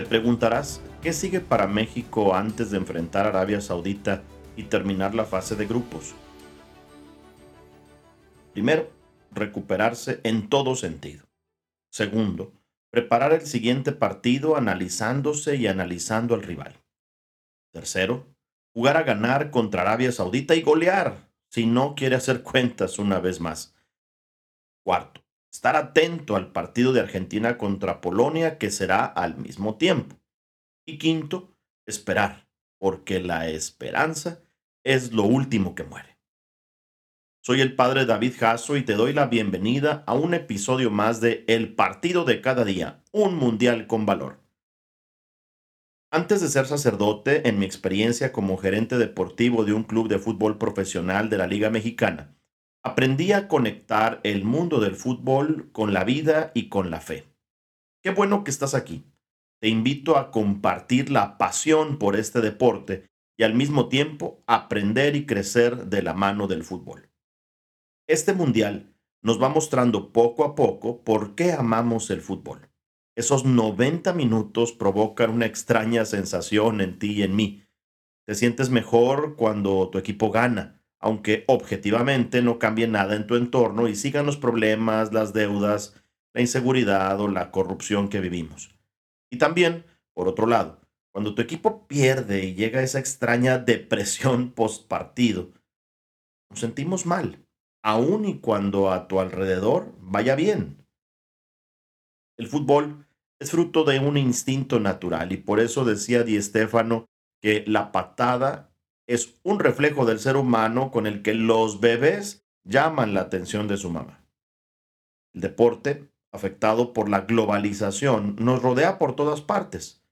Te preguntarás, ¿qué sigue para México antes de enfrentar a Arabia Saudita y terminar la fase de grupos? Primero, recuperarse en todo sentido. Segundo, preparar el siguiente partido analizándose y analizando al rival. Tercero, jugar a ganar contra Arabia Saudita y golear si no quiere hacer cuentas una vez más. Cuarto, estar atento al partido de Argentina contra Polonia que será al mismo tiempo. Y quinto, esperar, porque la esperanza es lo último que muere. Soy el padre David Jasso y te doy la bienvenida a un episodio más de El partido de cada día, un mundial con valor. Antes de ser sacerdote, en mi experiencia como gerente deportivo de un club de fútbol profesional de la Liga Mexicana, aprendí a conectar el mundo del fútbol con la vida y con la fe. Qué bueno que estás aquí. Te invito a compartir la pasión por este deporte y al mismo tiempo aprender y crecer de la mano del fútbol. Este mundial nos va mostrando poco a poco por qué amamos el fútbol. Esos 90 minutos provocan una extraña sensación en ti y en mí. Te sientes mejor cuando tu equipo gana, aunque objetivamente no cambie nada en tu entorno y sigan los problemas, las deudas, la inseguridad o la corrupción que vivimos. Y también, por otro lado, cuando tu equipo pierde y llega esa extraña depresión post partido, nos sentimos mal aun y cuando a tu alrededor vaya bien. El fútbol es fruto de un instinto natural y por eso decía Di Stefano que la patada es un reflejo del ser humano con el que los bebés llaman la atención de su mamá. El deporte, afectado por la globalización, nos rodea por todas partes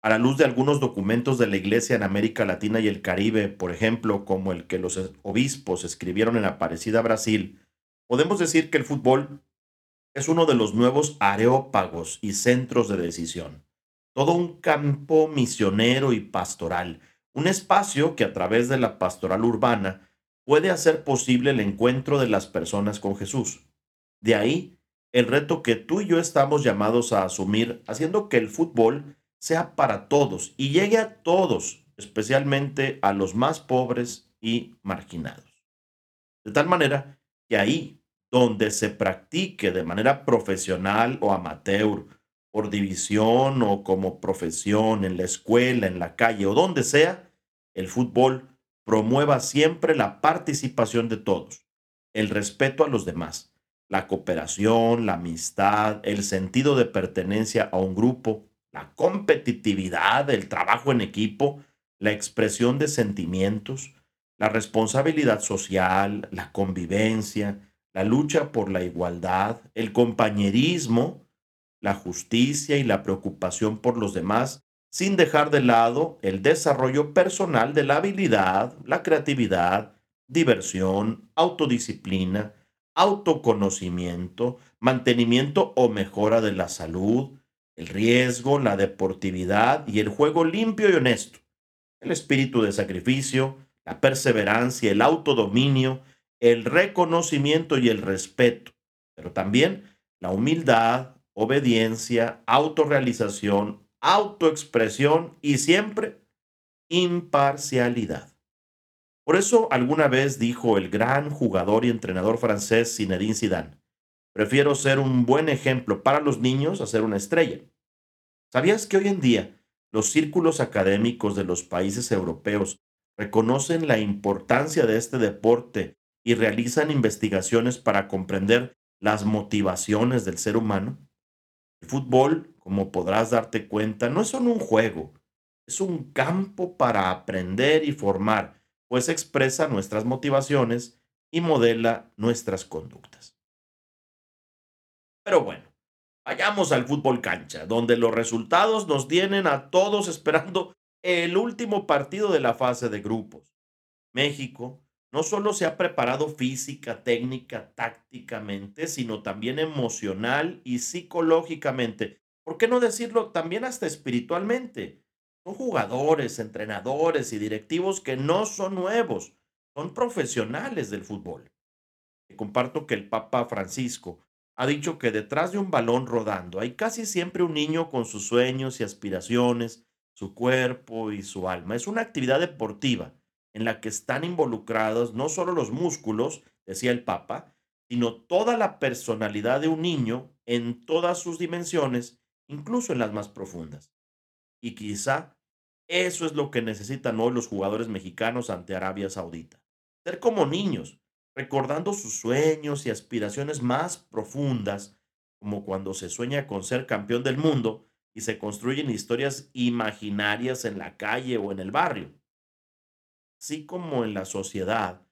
a la luz de algunos documentos de la Iglesia en América Latina y el Caribe, por ejemplo, como el que los obispos escribieron en Aparecida, Brasil, podemos decir que el fútbol es uno de los nuevos areópagos y centros de decisión. Todo un campo misionero y pastoral, un espacio que a través de la pastoral urbana puede hacer posible el encuentro de las personas con Jesús. De ahí el reto que tú y yo estamos llamados a asumir, haciendo que el fútbol sea para todos y llegue a todos, especialmente a los más pobres y marginados. De tal manera que ahí donde se practique de manera profesional o amateur, por división o como profesión, en la escuela, en la calle o donde sea, el fútbol promueva siempre la participación de todos, el respeto a los demás, la cooperación, la amistad, el sentido de pertenencia a un grupo, la competitividad, el trabajo en equipo, la expresión de sentimientos, la responsabilidad social, la convivencia, la lucha por la igualdad, el compañerismo, la justicia y la preocupación por los demás, sin dejar de lado el desarrollo personal de la habilidad, la creatividad, diversión, autodisciplina, autoconocimiento, mantenimiento o mejora de la salud, el riesgo, la deportividad y el juego limpio y honesto, el espíritu de sacrificio, la perseverancia, el autodominio, el reconocimiento y el respeto, pero también la humildad, obediencia, autorrealización, autoexpresión y siempre imparcialidad. Por eso alguna vez dijo el gran jugador y entrenador francés Zinedine Zidane, prefiero ser un buen ejemplo para los niños a ser una estrella. ¿Sabías que hoy en día los círculos académicos de los países europeos reconocen la importancia de este deporte y realizan investigaciones para comprender las motivaciones del ser humano? El fútbol, como podrás darte cuenta, no es solo un juego, es un campo para aprender y formar, pues expresa nuestras motivaciones y modela nuestras conductas. Pero bueno, Vayamos al fútbol cancha, donde los resultados nos tienen a todos esperando el último partido de la fase de grupos. México no solo se ha preparado física, técnica, tácticamente, sino también emocional y psicológicamente. ¿Por qué no decirlo también hasta espiritualmente? Son jugadores, entrenadores y directivos que no son nuevos, son profesionales del fútbol. Comparto que el Papa Francisco ha dicho que detrás de un balón rodando hay casi siempre un niño con sus sueños y aspiraciones, su cuerpo y su alma. Es una actividad deportiva en la que están involucrados no solo los músculos, decía el Papa, sino toda la personalidad de un niño en todas sus dimensiones, incluso en las más profundas. Y quizá eso es lo que necesitan hoy los jugadores mexicanos ante Arabia Saudita. Ser como niños, recordando sus sueños y aspiraciones más profundas, como cuando se sueña con ser campeón del mundo y se construyen historias imaginarias en la calle o en el barrio. Así como en la sociedad,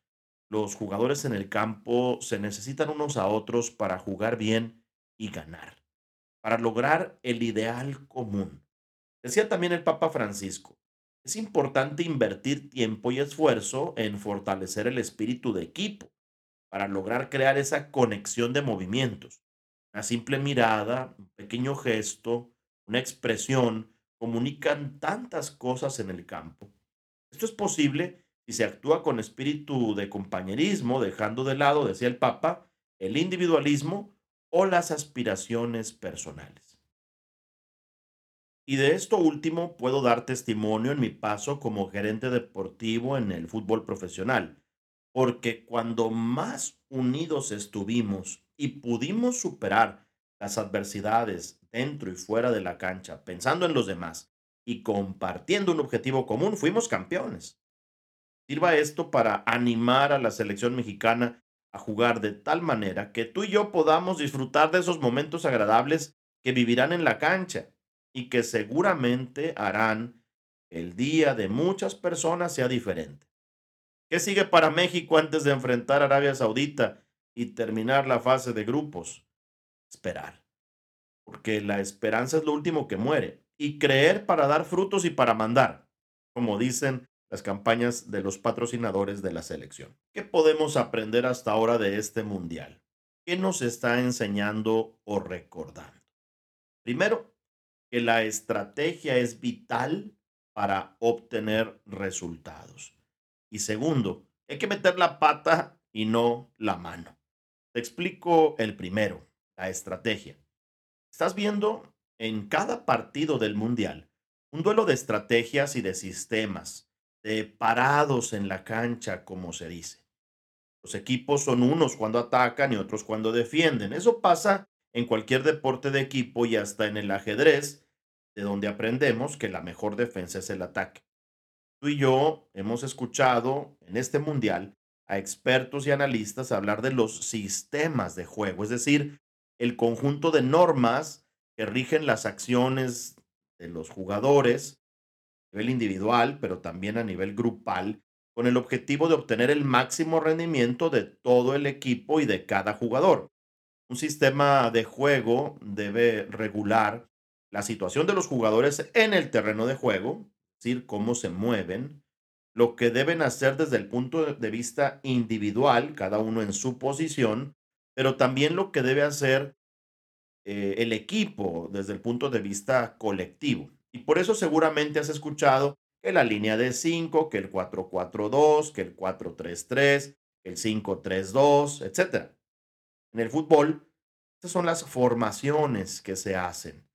los jugadores en el campo se necesitan unos a otros para jugar bien y ganar, para lograr el ideal común. Decía también el Papa Francisco, es importante invertir tiempo y esfuerzo en fortalecer el espíritu de equipo para lograr crear esa conexión de movimientos. Una simple mirada, un pequeño gesto, una expresión comunican tantas cosas en el campo. Esto es posible si se actúa con espíritu de compañerismo, dejando de lado, decía el Papa, el individualismo o las aspiraciones personales. Y de esto último puedo dar testimonio en mi paso como gerente deportivo en el fútbol profesional, porque cuando más unidos estuvimos y pudimos superar las adversidades dentro y fuera de la cancha, pensando en los demás y compartiendo un objetivo común, fuimos campeones. Sirva esto para animar a la selección mexicana a jugar de tal manera que tú y yo podamos disfrutar de esos momentos agradables que vivirán en la cancha y que seguramente harán el día de muchas personas sea diferente. ¿Qué sigue para México antes de enfrentar a Arabia Saudita y terminar la fase de grupos? Esperar. Porque la esperanza es lo último que muere. Y creer para dar frutos y para mandar, como dicen las campañas de los patrocinadores de la selección. ¿Qué podemos aprender hasta ahora de este mundial? ¿Qué nos está enseñando o recordando? Primero, que la estrategia es vital para obtener resultados. Y segundo, hay que meter la pata y no la mano. Te explico el primero, la estrategia. Estás viendo en cada partido del Mundial un duelo de estrategias y de sistemas, de parados en la cancha, como se dice. Los equipos son unos cuando atacan y otros cuando defienden. Eso pasa en cualquier deporte de equipo y hasta en el ajedrez, de donde aprendemos que la mejor defensa es el ataque. Tú y yo hemos escuchado en este mundial a expertos y analistas hablar de los sistemas de juego, es decir, el conjunto de normas que rigen las acciones de los jugadores a nivel individual, pero también a nivel grupal, con el objetivo de obtener el máximo rendimiento de todo el equipo y de cada jugador. Un sistema de juego debe regular la situación de los jugadores en el terreno de juego, es decir, cómo se mueven, lo que deben hacer desde el punto de vista individual, cada uno en su posición, pero también lo que debe hacer eh, el equipo desde el punto de vista colectivo. Y por eso seguramente has escuchado que la línea de 5, que el 4-4-2, que el 4-3-3, el 5-3-2, etc. En el fútbol, estas son las formaciones que se hacen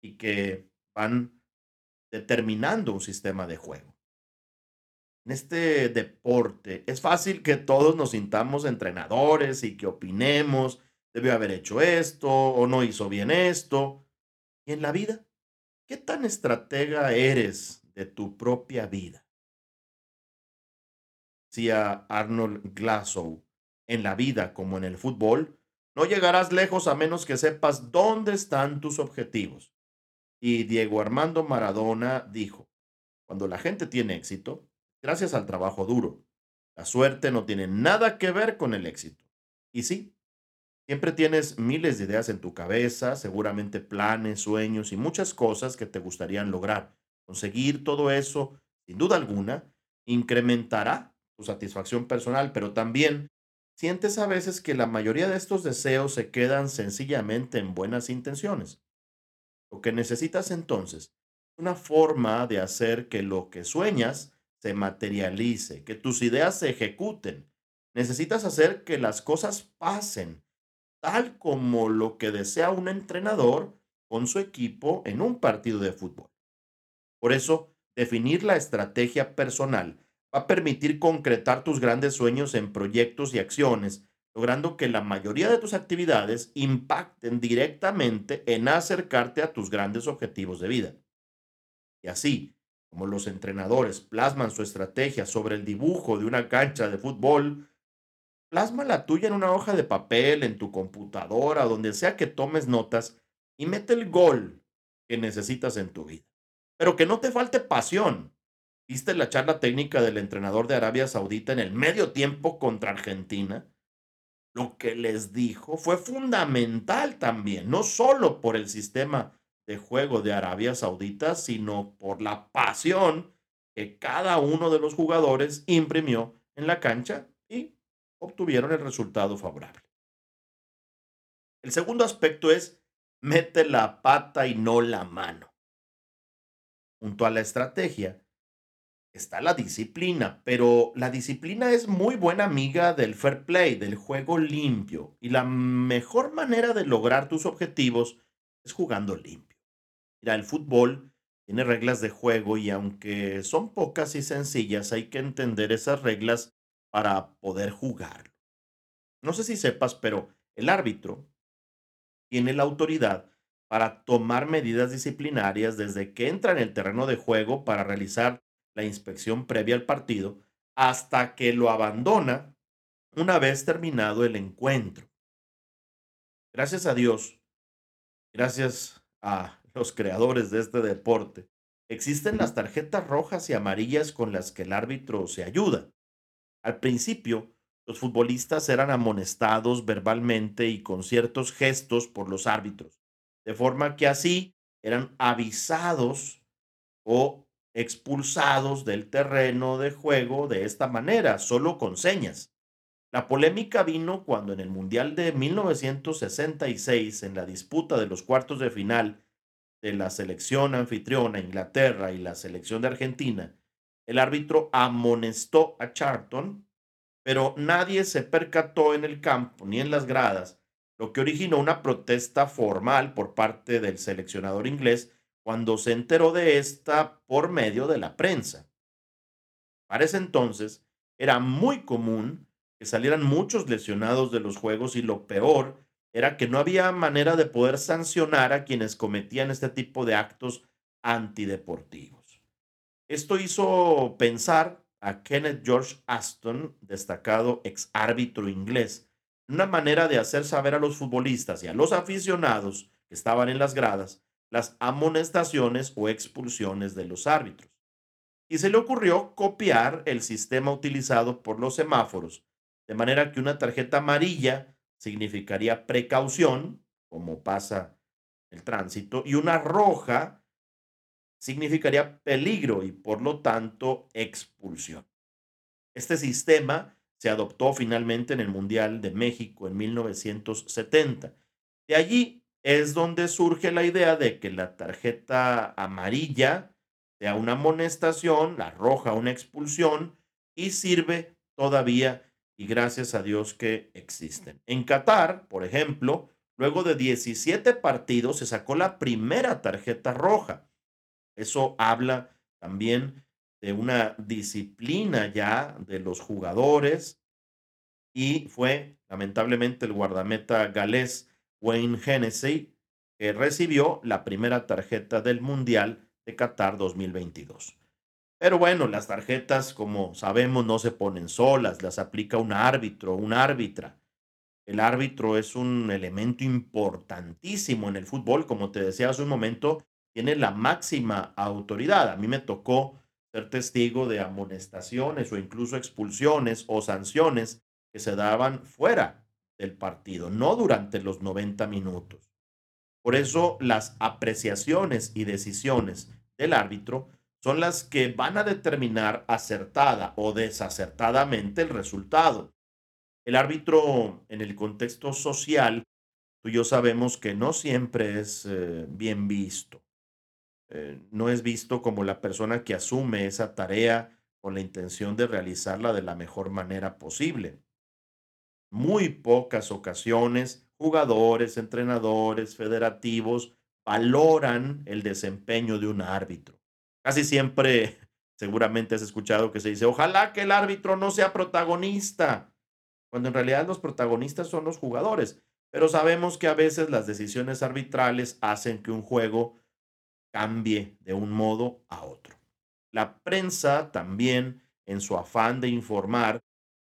y que van determinando un sistema de juego. En este deporte es fácil que todos nos sintamos entrenadores y que opinemos, debió haber hecho esto o no hizo bien esto. Y en la vida, ¿qué tan estratega eres de tu propia vida? Decía Arnold Glasgow, en la vida como en el fútbol, no llegarás lejos a menos que sepas dónde están tus objetivos. Y Diego Armando Maradona dijo, cuando la gente tiene éxito, gracias al trabajo duro. La suerte no tiene nada que ver con el éxito. Y sí, siempre tienes miles de ideas en tu cabeza, seguramente planes, sueños y muchas cosas que te gustarían lograr. Conseguir todo eso, sin duda alguna, incrementará tu satisfacción personal, pero también sientes a veces que la mayoría de estos deseos se quedan sencillamente en buenas intenciones. Lo que necesitas entonces es una forma de hacer que lo que sueñas se materialice, que tus ideas se ejecuten. Necesitas hacer que las cosas pasen. Tal como lo que desea un entrenador con su equipo en un partido de fútbol. Por eso, definir la estrategia personal va a permitir concretar tus grandes sueños en proyectos y acciones, logrando que la mayoría de tus actividades impacten directamente en acercarte a tus grandes objetivos de vida. Y así, como los entrenadores plasman su estrategia sobre el dibujo de una cancha de fútbol, plasma la tuya en una hoja de papel, en tu computadora, donde sea que tomes notas y mete el gol que necesitas en tu vida. Pero que no te falte pasión. ¿Viste la charla técnica del entrenador de Arabia Saudita en el medio tiempo contra Argentina? Lo que les dijo fue fundamental también, no solo por el sistema de juego de Arabia Saudita, sino por la pasión que cada uno de los jugadores imprimió en la cancha y obtuvieron el resultado favorable. El segundo aspecto es mete la pata y no la mano. Junto a la estrategia está la disciplina, pero la disciplina es muy buena amiga del fair play, del juego limpio, y la mejor manera de lograr tus objetivos es jugando limpio. Mira, el fútbol tiene reglas de juego y aunque son pocas y sencillas, hay que entender esas reglas para poder jugarlo. No sé si sepas, pero el árbitro tiene la autoridad para tomar medidas disciplinarias desde que entra en el terreno de juego para realizar la inspección previa al partido hasta que lo abandona una vez terminado el encuentro. Gracias a Dios, gracias a los creadores de este deporte, existen las tarjetas rojas y amarillas con las que el árbitro se ayuda. Al principio, los futbolistas eran amonestados verbalmente y con ciertos gestos por los árbitros, de forma que así eran avisados o expulsados del terreno de juego de esta manera, solo con señas. La polémica vino cuando en el Mundial de 1966, en la disputa de los cuartos de final de la selección anfitriona Inglaterra y la selección de Argentina, el árbitro amonestó a Charlton, pero nadie se percató en el campo ni en las gradas, lo que originó una protesta formal por parte del seleccionador inglés cuando se enteró de esta por medio de la prensa. Para ese entonces era muy común que salieran muchos lesionados de los juegos y lo peor era que no había manera de poder sancionar a quienes cometían este tipo de actos antideportivos. Esto hizo pensar a Kenneth George Aston, destacado ex árbitro inglés, una manera de hacer saber a los futbolistas y a los aficionados que estaban en las gradas las amonestaciones o expulsiones de los árbitros. Y se le ocurrió copiar el sistema utilizado por los semáforos, de manera que una tarjeta amarilla significaría precaución, como pasa el tránsito, y una roja significaría peligro y por lo tanto expulsión. Este sistema se adoptó finalmente en el Mundial de México en 1970. De allí es donde surge la idea de que la tarjeta amarilla sea una amonestación, la roja una expulsión y sirve todavía y gracias a Dios que existen. En Qatar, por ejemplo, luego de 17 partidos se sacó la primera tarjeta roja. Eso habla también de una disciplina ya de los jugadores y fue lamentablemente el guardameta galés Wayne Hennessy, que recibió la primera tarjeta del Mundial de Qatar 2022. Pero bueno, las tarjetas, como sabemos, no se ponen solas, las aplica un árbitro, un árbitra. El árbitro es un elemento importantísimo en el fútbol, como te decía hace un momento, tiene la máxima autoridad. A mí me tocó ser testigo de amonestaciones o incluso expulsiones o sanciones que se daban fuera del partido, no durante los 90 minutos. Por eso las apreciaciones y decisiones del árbitro son las que van a determinar acertada o desacertadamente el resultado. El árbitro en el contexto social, tú y yo sabemos que no siempre es eh, bien visto. Eh, no es visto como la persona que asume esa tarea con la intención de realizarla de la mejor manera posible muy pocas ocasiones jugadores, entrenadores, federativos valoran el desempeño de un árbitro. Casi siempre, seguramente has escuchado que se dice, ojalá que el árbitro no sea protagonista, cuando en realidad los protagonistas son los jugadores. Pero sabemos que a veces las decisiones arbitrales hacen que un juego cambie de un modo a otro. La prensa también, en su afán de informar,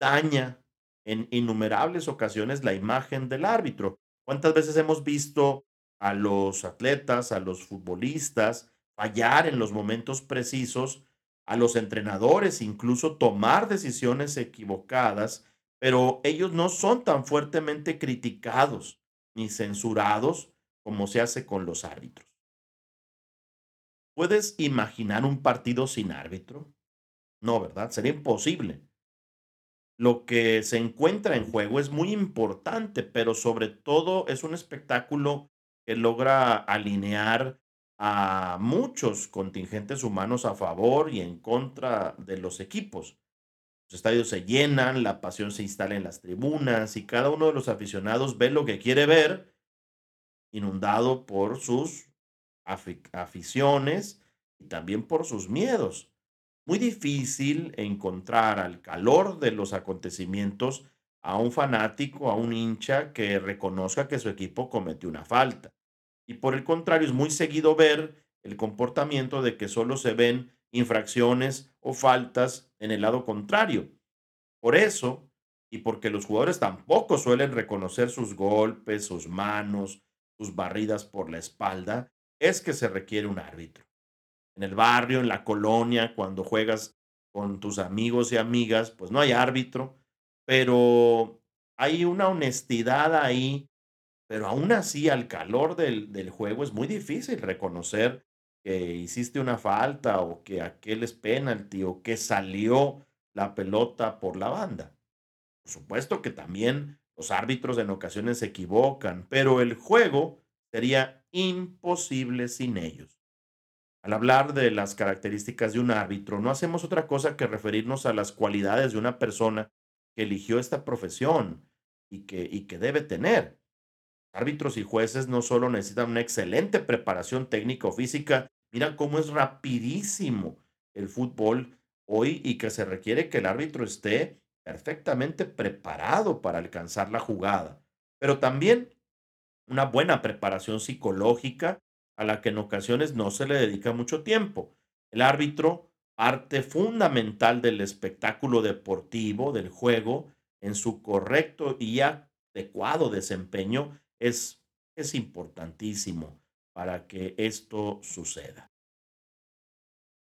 daña en innumerables ocasiones la imagen del árbitro. ¿Cuántas veces hemos visto a los atletas, a los futbolistas fallar en los momentos precisos, a los entrenadores incluso tomar decisiones equivocadas, pero ellos no son tan fuertemente criticados ni censurados como se hace con los árbitros? ¿Puedes imaginar un partido sin árbitro? No, ¿verdad? Sería imposible. Lo que se encuentra en juego es muy importante, pero sobre todo es un espectáculo que logra alinear a muchos contingentes humanos a favor y en contra de los equipos. Los estadios se llenan, la pasión se instala en las tribunas y cada uno de los aficionados ve lo que quiere ver, inundado por sus aficiones y también por sus miedos. Muy difícil encontrar al calor de los acontecimientos a un fanático, a un hincha que reconozca que su equipo cometió una falta. Y por el contrario, es muy seguido ver el comportamiento de que solo se ven infracciones o faltas en el lado contrario. Por eso, y porque los jugadores tampoco suelen reconocer sus golpes, sus manos, sus barridas por la espalda, es que se requiere un árbitro. En el barrio, en la colonia, cuando juegas con tus amigos y amigas, pues no hay árbitro, pero hay una honestidad ahí, pero aún así al calor del, del juego es muy difícil reconocer que hiciste una falta o que aquel es penalti o que salió la pelota por la banda. Por supuesto que también los árbitros en ocasiones se equivocan, pero el juego sería imposible sin ellos. Al hablar de las características de un árbitro, no hacemos otra cosa que referirnos a las cualidades de una persona que eligió esta profesión y que, y que debe tener. Árbitros y jueces no solo necesitan una excelente preparación técnica o física, mira cómo es rapidísimo el fútbol hoy y que se requiere que el árbitro esté perfectamente preparado para alcanzar la jugada. Pero también una buena preparación psicológica a la que en ocasiones no se le dedica mucho tiempo. El árbitro, parte fundamental del espectáculo deportivo, del juego, en su correcto y adecuado desempeño, es, es importantísimo para que esto suceda.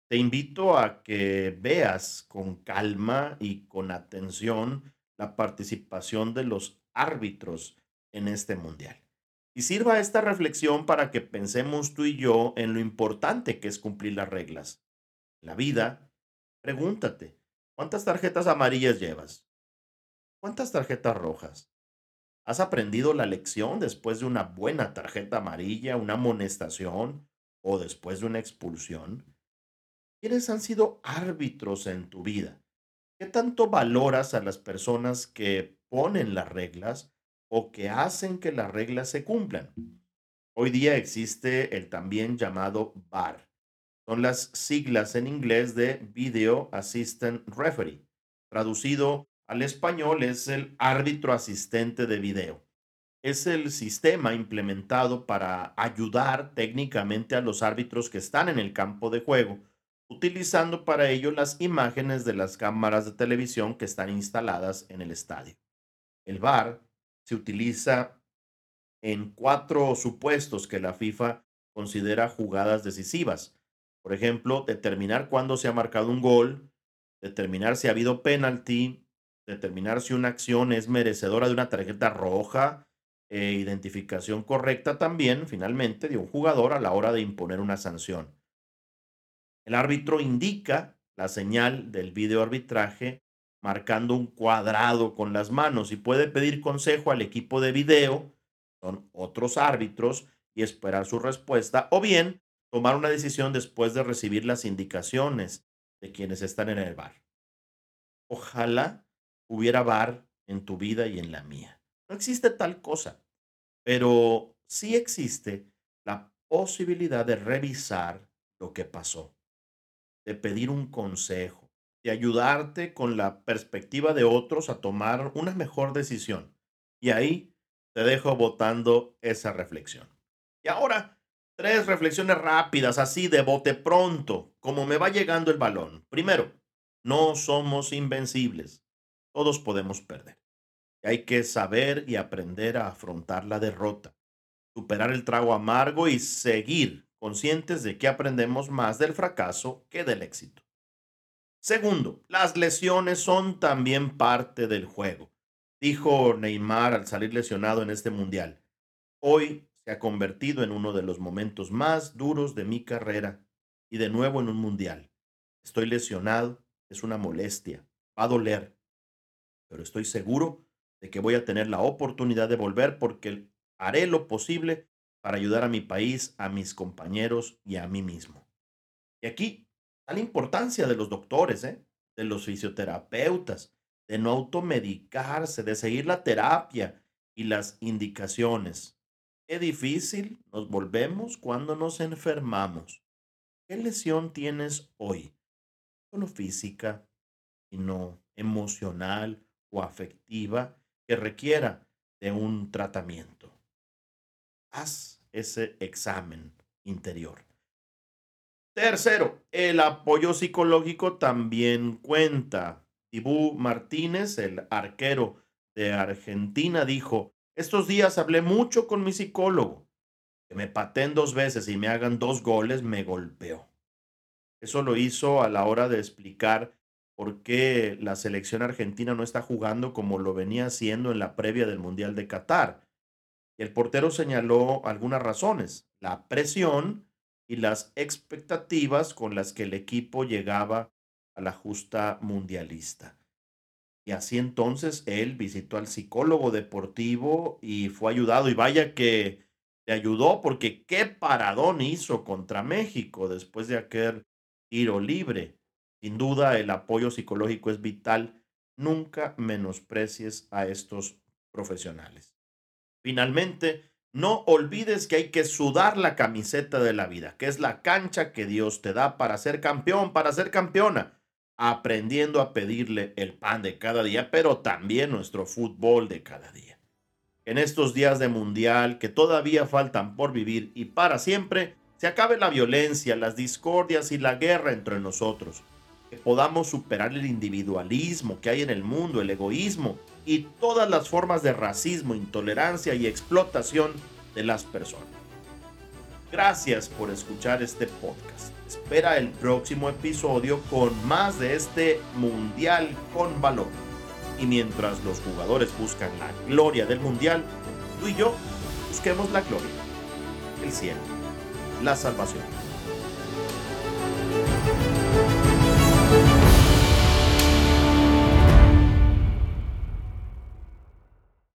Te invito a que veas con calma y con atención la participación de los árbitros en este mundial. Y sirva esta reflexión para que pensemos tú y yo en lo importante que es cumplir las reglas. La vida, pregúntate, ¿cuántas tarjetas amarillas llevas? ¿Cuántas tarjetas rojas? ¿Has aprendido la lección después de una buena tarjeta amarilla, una amonestación o después de una expulsión? ¿Quiénes han sido árbitros en tu vida? ¿Qué tanto valoras a las personas que ponen las reglas o que hacen que las reglas se cumplan. Hoy día existe el también llamado VAR. Son las siglas en inglés de Video Assistant Referee. Traducido al español es el árbitro asistente de video. Es el sistema implementado para ayudar técnicamente a los árbitros que están en el campo de juego, utilizando para ello las imágenes de las cámaras de televisión que están instaladas en el estadio. El VAR se utiliza en cuatro supuestos que la FIFA considera jugadas decisivas. Por ejemplo, determinar cuándo se ha marcado un gol, determinar si ha habido penalti, determinar si una acción es merecedora de una tarjeta roja, e identificación correcta también, finalmente, de un jugador a la hora de imponer una sanción. El árbitro indica la señal del video arbitraje marcando un cuadrado con las manos y puede pedir consejo al equipo de video, son otros árbitros, y esperar su respuesta, o bien tomar una decisión después de recibir las indicaciones de quienes están en el bar. Ojalá hubiera bar en tu vida y en la mía. No existe tal cosa. pero sí existe la posibilidad de revisar lo que pasó, de pedir un consejo, de ayudarte con la perspectiva de otros a tomar una mejor decisión. Y ahí te dejo votando esa reflexión. Y ahora, tres reflexiones rápidas, así de bote pronto, como me va llegando el balón. Primero, no somos invencibles. Todos podemos perder. hay que saber y aprender a afrontar la derrota, superar el trago amargo y seguir conscientes de que aprendemos más del fracaso que del éxito. Segundo, las lesiones son también parte del juego, dijo Neymar al salir lesionado en este mundial. Hoy se ha convertido en uno de los momentos más duros de mi carrera y de nuevo en un mundial. Estoy lesionado, es una molestia, va a doler, pero estoy seguro de que voy a tener la oportunidad de volver porque haré lo posible para ayudar a mi país, a mis compañeros y a mí mismo. Y aquí la importancia de los doctores, ¿eh? de los fisioterapeutas, de no automedicarse, de seguir la terapia y las indicaciones. Qué difícil nos volvemos cuando nos enfermamos. ¿Qué lesión tienes hoy? solo física, sino emocional o afectiva que requiera de un tratamiento. Haz ese examen interior. Tercero, el apoyo psicológico también cuenta. Tibú Martínez, el arquero de Argentina, dijo, estos días hablé mucho con mi psicólogo. Que me pateen dos veces y me hagan dos goles me golpeó. Eso lo hizo a la hora de explicar por qué la selección argentina no está jugando como lo venía haciendo en la previa del Mundial de Qatar. El portero señaló algunas razones, la presión y las expectativas con las que el equipo llegaba a la justa mundialista. Y así entonces él visitó al psicólogo deportivo y fue ayudado. Y vaya que le ayudó porque qué paradón hizo contra México después de aquel tiro libre. Sin duda, el apoyo psicológico es vital. Nunca menosprecies a estos profesionales. Finalmente, no olvides que hay que sudar la camiseta de la vida, que es la cancha que Dios te da para ser campeón, para ser campeona, aprendiendo a pedirle el pan de cada día, pero también nuestro fútbol de cada día. En estos días de mundial que todavía faltan por vivir y para siempre, se acabe la violencia, las discordias y la guerra entre nosotros, podamos superar el individualismo que hay en el mundo, el egoísmo y todas las formas de racismo, intolerancia y explotación de las personas. Gracias por escuchar este podcast. Espera el próximo episodio con más de este Mundial con Valor. Y mientras los jugadores buscan la gloria del Mundial, tú y yo busquemos la gloria, el cielo la salvación.